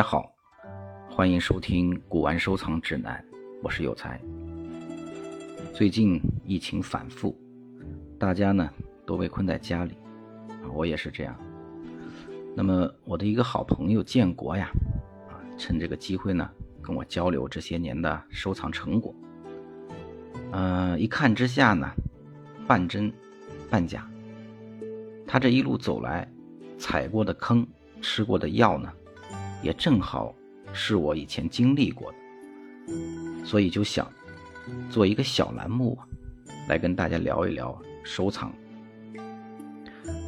大家好，欢迎收听《古玩收藏指南》，我是有才。最近疫情反复，大家呢都被困在家里，啊我也是这样。那么我的一个好朋友建国呀，啊，趁这个机会呢跟我交流这些年的收藏成果。嗯，一看之下呢，半真半假。他这一路走来，踩过的坑，吃过的药呢？也正好是我以前经历过的，所以就想做一个小栏目，来跟大家聊一聊收藏。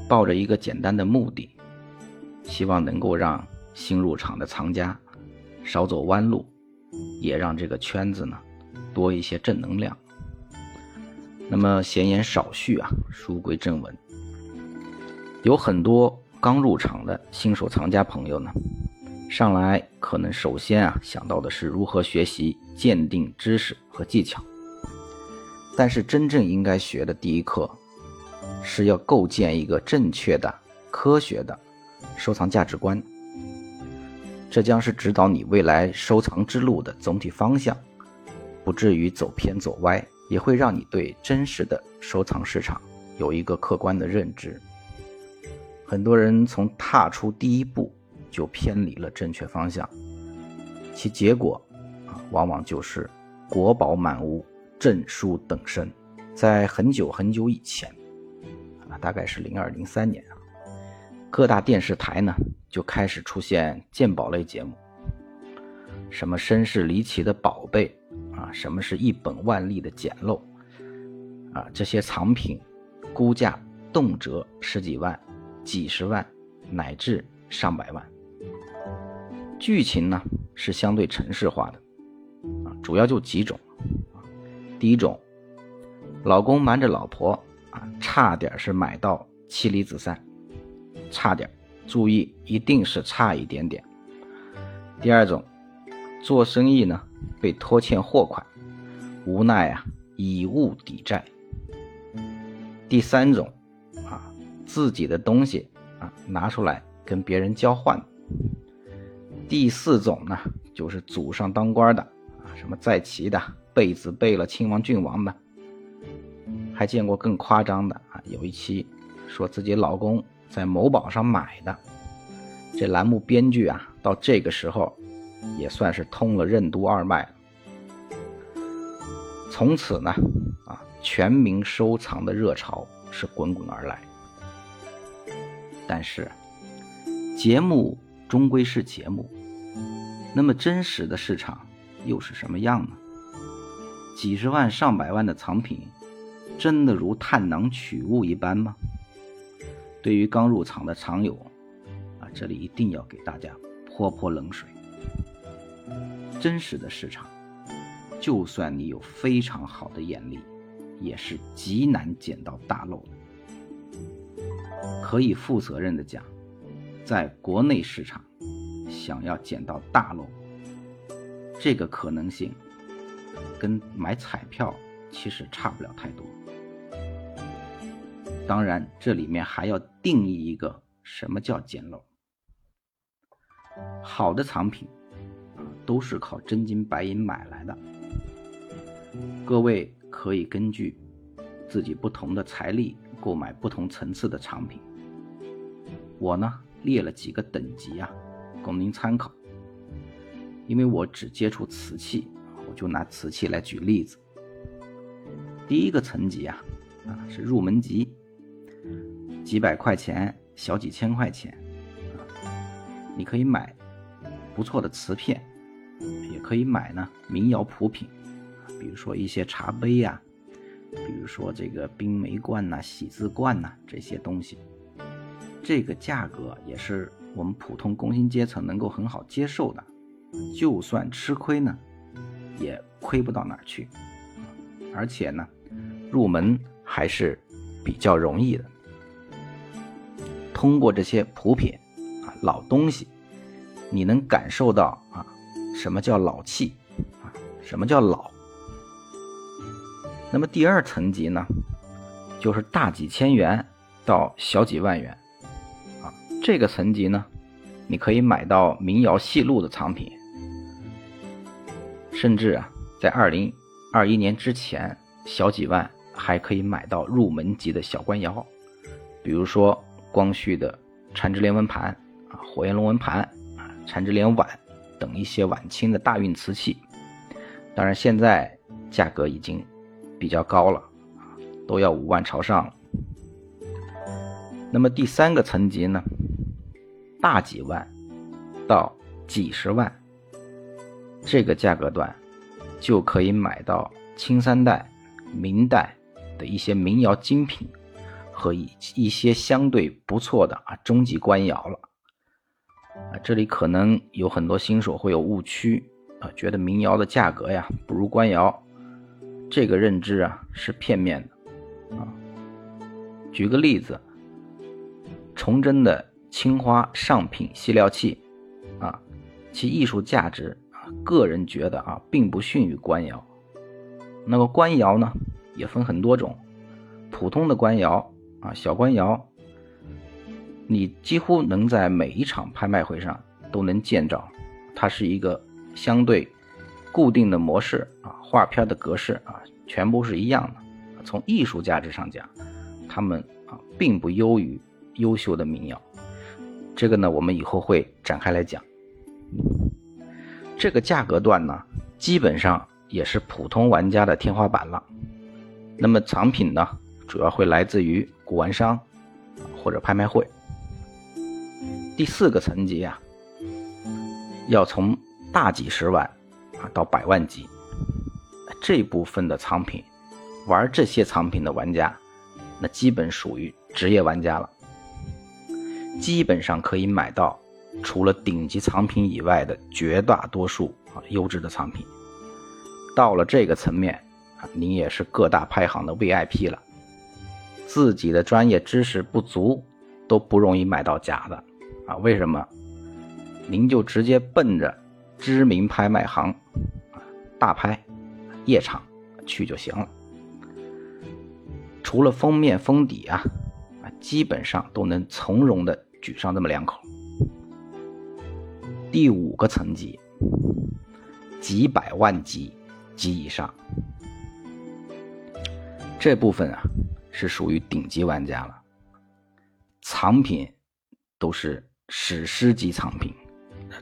抱着一个简单的目的，希望能够让新入场的藏家少走弯路，也让这个圈子呢多一些正能量。那么闲言少叙啊，书归正文，有很多刚入场的新手藏家朋友呢。上来可能首先啊想到的是如何学习鉴定知识和技巧，但是真正应该学的第一课，是要构建一个正确的、科学的收藏价值观。这将是指导你未来收藏之路的总体方向，不至于走偏走歪，也会让你对真实的收藏市场有一个客观的认知。很多人从踏出第一步。就偏离了正确方向，其结果啊，往往就是国宝满屋，证书等身。在很久很久以前，啊，大概是零二零三年啊，各大电视台呢就开始出现鉴宝类节目，什么身世离奇的宝贝啊，什么是一本万利的捡漏啊，这些藏品估价动辄十几万、几十万，乃至上百万。剧情呢是相对程式化的，啊，主要就几种，第一种，老公瞒着老婆啊，差点是买到妻离子散，差点，注意一定是差一点点。第二种，做生意呢被拖欠货款，无奈啊以物抵债。第三种，啊，自己的东西啊拿出来跟别人交换。第四种呢，就是祖上当官的啊，什么在旗的、贝子贝了亲王郡王的，还见过更夸张的啊。有一期说自己老公在某宝上买的，这栏目编剧啊，到这个时候也算是通了任督二脉了。从此呢，啊，全民收藏的热潮是滚滚而来。但是节目终归是节目。那么真实的市场又是什么样呢？几十万、上百万的藏品，真的如探囊取物一般吗？对于刚入场的藏友，啊，这里一定要给大家泼泼冷水。真实的市场，就算你有非常好的眼力，也是极难捡到大漏的。可以负责任的讲，在国内市场。想要捡到大漏，这个可能性跟买彩票其实差不了太多。当然，这里面还要定义一个什么叫捡漏。好的藏品啊，都是靠真金白银买来的。各位可以根据自己不同的财力购买不同层次的藏品。我呢列了几个等级啊。供您参考，因为我只接触瓷器，我就拿瓷器来举例子。第一个层级啊，啊是入门级，几百块钱，小几千块钱，啊，你可以买不错的瓷片，也可以买呢民窑普品，比如说一些茶杯呀，比如说这个冰梅罐呐、喜字罐呐这些东西，这个价格也是。我们普通工薪阶层能够很好接受的，就算吃亏呢，也亏不到哪儿去，而且呢，入门还是比较容易的。通过这些普品啊老东西，你能感受到啊什么叫老气啊什么叫老。那么第二层级呢，就是大几千元到小几万元。这个层级呢，你可以买到民谣细录的藏品，甚至啊，在二零二一年之前，小几万还可以买到入门级的小官窑，比如说光绪的缠枝莲纹盘啊、火焰龙纹盘啊、缠枝莲碗等一些晚清的大运瓷器。当然，现在价格已经比较高了，都要五万朝上了。那么第三个层级呢，大几万到几十万这个价格段，就可以买到清三代、明代的一些民窑精品和一一些相对不错的啊中级官窑了。啊，这里可能有很多新手会有误区啊，觉得民窑的价格呀不如官窑，这个认知啊是片面的啊。举个例子。崇祯的青花上品细料器，啊，其艺术价值啊，个人觉得啊，并不逊于官窑。那个官窑呢，也分很多种，普通的官窑啊，小官窑，你几乎能在每一场拍卖会上都能见着，它是一个相对固定的模式啊，画片的格式啊，全部是一样的。从艺术价值上讲，它们啊，并不优于。优秀的民窑，这个呢，我们以后会展开来讲。这个价格段呢，基本上也是普通玩家的天花板了。那么藏品呢，主要会来自于古玩商或者拍卖会。第四个层级啊，要从大几十万啊到百万级，这部分的藏品，玩这些藏品的玩家，那基本属于职业玩家了。基本上可以买到除了顶级藏品以外的绝大多数啊优质的藏品。到了这个层面啊，您也是各大拍行的 VIP 了。自己的专业知识不足都不容易买到假的啊？为什么？您就直接奔着知名拍卖行、大拍、夜场去就行了。除了封面封底啊。基本上都能从容的举上这么两口。第五个层级，几百万级及以上，这部分啊是属于顶级玩家了，藏品都是史诗级藏品、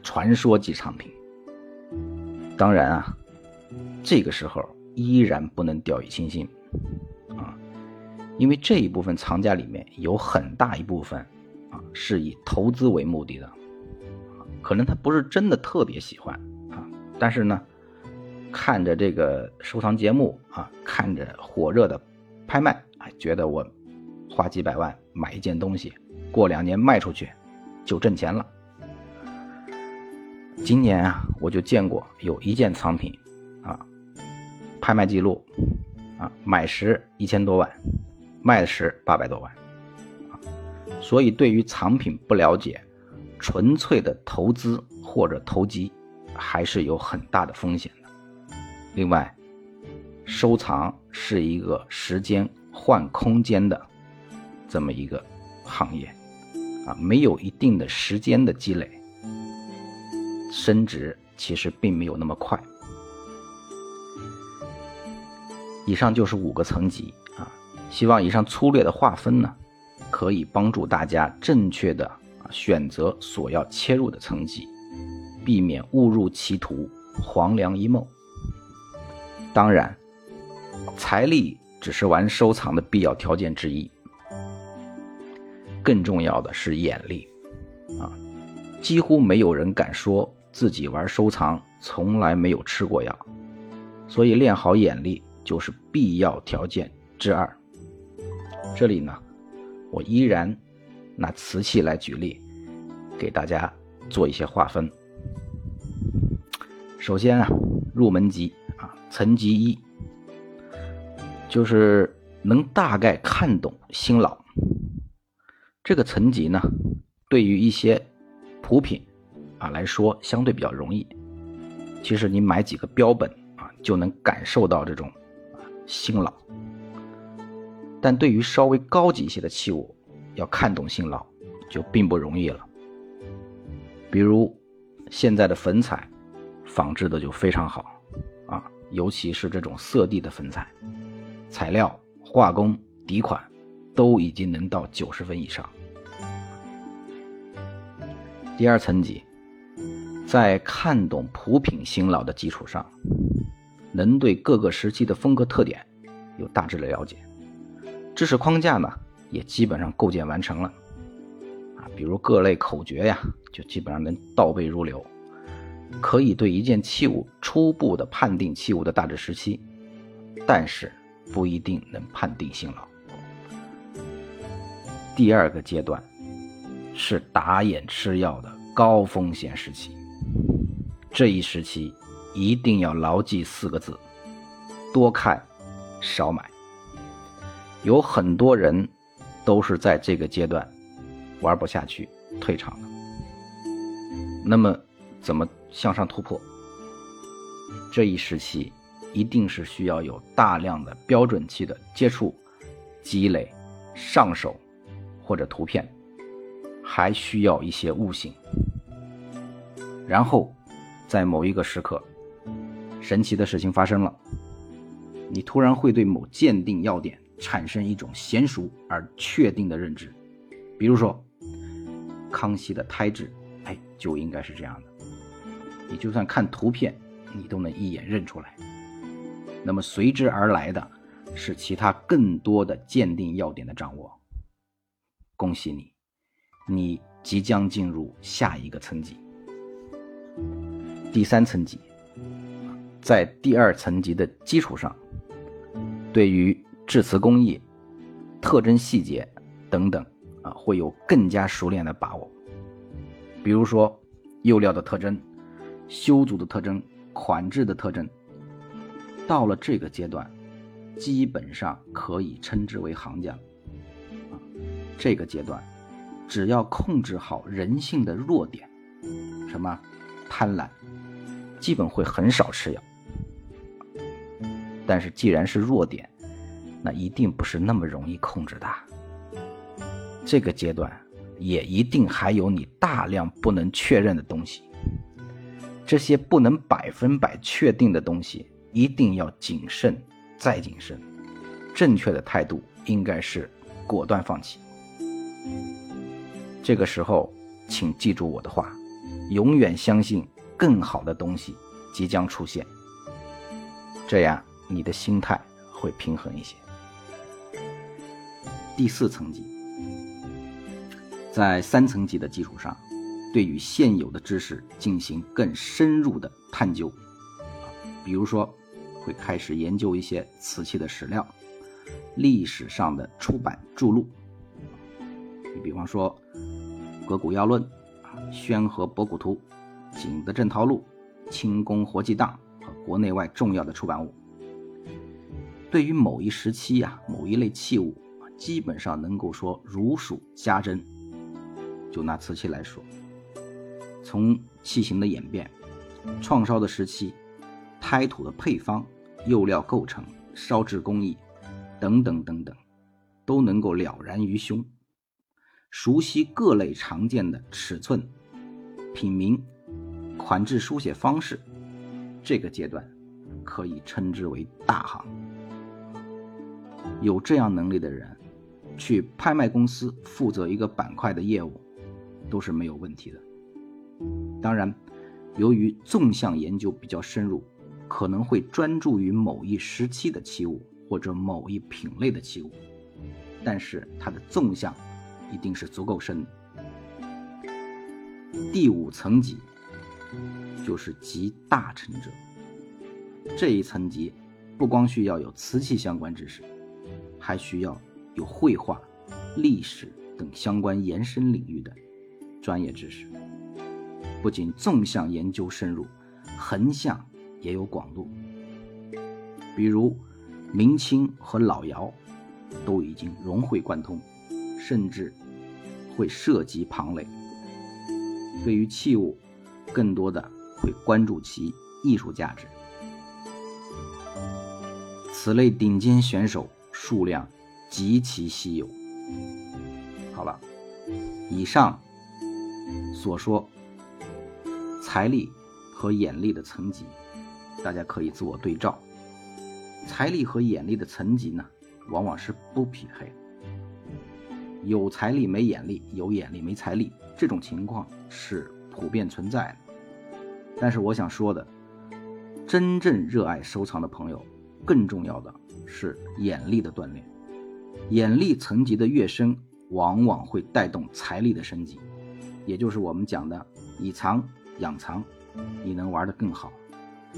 传说级藏品。当然啊，这个时候依然不能掉以轻心啊。因为这一部分藏家里面有很大一部分，啊，是以投资为目的的，可能他不是真的特别喜欢啊，但是呢，看着这个收藏节目啊，看着火热的拍卖，啊，觉得我花几百万买一件东西，过两年卖出去就挣钱了。今年啊，我就见过有一件藏品，啊，拍卖记录，啊，买时一千多万。卖时八百多万，所以对于藏品不了解，纯粹的投资或者投机，还是有很大的风险的。另外，收藏是一个时间换空间的这么一个行业，啊，没有一定的时间的积累，升值其实并没有那么快。以上就是五个层级啊。希望以上粗略的划分呢，可以帮助大家正确的选择所要切入的层级，避免误入歧途，黄粱一梦。当然，财力只是玩收藏的必要条件之一，更重要的是眼力啊！几乎没有人敢说自己玩收藏从来没有吃过药，所以练好眼力就是必要条件之二。这里呢，我依然拿瓷器来举例，给大家做一些划分。首先啊，入门级啊，层级一，就是能大概看懂新老。这个层级呢，对于一些普品啊来说，相对比较容易。其实你买几个标本啊，就能感受到这种新老。但对于稍微高级一些的器物，要看懂新老就并不容易了。比如现在的粉彩，仿制的就非常好啊，尤其是这种色地的粉彩，材料、画工、底款都已经能到九十分以上。第二层级，在看懂普品新老的基础上，能对各个时期的风格特点有大致的了解，知识框架呢也基本上构建完成了。啊比如各类口诀呀，就基本上能倒背如流，可以对一件器物初步的判定器物的大致时期，但是不一定能判定新老。第二个阶段是打眼吃药的高风险时期，这一时期一定要牢记四个字：多看少买。有很多人都是在这个阶段。玩不下去，退场了。那么，怎么向上突破？这一时期一定是需要有大量的标准期的接触、积累、上手或者图片，还需要一些悟性。然后，在某一个时刻，神奇的事情发生了，你突然会对某鉴定要点产生一种娴熟而确定的认知，比如说。康熙的胎质，哎，就应该是这样的。你就算看图片，你都能一眼认出来。那么随之而来的是其他更多的鉴定要点的掌握。恭喜你，你即将进入下一个层级。第三层级，在第二层级的基础上，对于制瓷工艺、特征细节等等。啊，会有更加熟练的把握，比如说釉料的特征、修足的特征、款制的特征。到了这个阶段，基本上可以称之为行家。啊，这个阶段，只要控制好人性的弱点，什么贪婪，基本会很少吃药。但是既然是弱点，那一定不是那么容易控制的。这个阶段也一定还有你大量不能确认的东西，这些不能百分百确定的东西，一定要谨慎再谨慎。正确的态度应该是果断放弃。这个时候，请记住我的话，永远相信更好的东西即将出现，这样你的心态会平衡一些。第四层级。在三层级的基础上，对于现有的知识进行更深入的探究，比如说，会开始研究一些瓷器的史料、历史上的出版著录。你比方说，《格古要论》啊，《宣和博古图》、《景德镇陶录》、《清宫活祭档》和国内外重要的出版物。对于某一时期呀，某一类器物基本上能够说如数家珍。就拿瓷器来说，从器型的演变、创烧的时期、胎土的配方、釉料构成、烧制工艺等等等等，都能够了然于胸。熟悉各类常见的尺寸、品名、款制书写方式，这个阶段可以称之为大行。有这样能力的人，去拍卖公司负责一个板块的业务。都是没有问题的。当然，由于纵向研究比较深入，可能会专注于某一时期的器物或者某一品类的器物，但是它的纵向一定是足够深的。第五层级就是集大成者。这一层级不光需要有瓷器相关知识，还需要有绘画、历史等相关延伸领域的。专业知识不仅纵向研究深入，横向也有广度。比如明清和老窑都已经融会贯通，甚至会涉及旁类。对于器物，更多的会关注其艺术价值。此类顶尖选手数量极其稀有。好了，以上。所说，财力和眼力的层级，大家可以自我对照。财力和眼力的层级呢，往往是不匹配。有财力没眼力，有眼力没财力，这种情况是普遍存在的。但是我想说的，真正热爱收藏的朋友，更重要的是眼力的锻炼。眼力层级的越深，往往会带动财力的升级，也就是我们讲的以藏养藏，你能玩得更好。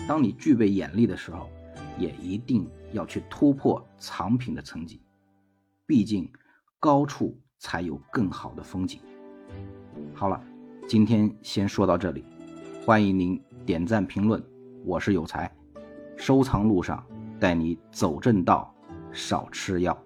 当你具备眼力的时候，也一定要去突破藏品的层级，毕竟高处才有更好的风景。好了，今天先说到这里，欢迎您点赞评论。我是有才，收藏路上带你走正道，少吃药。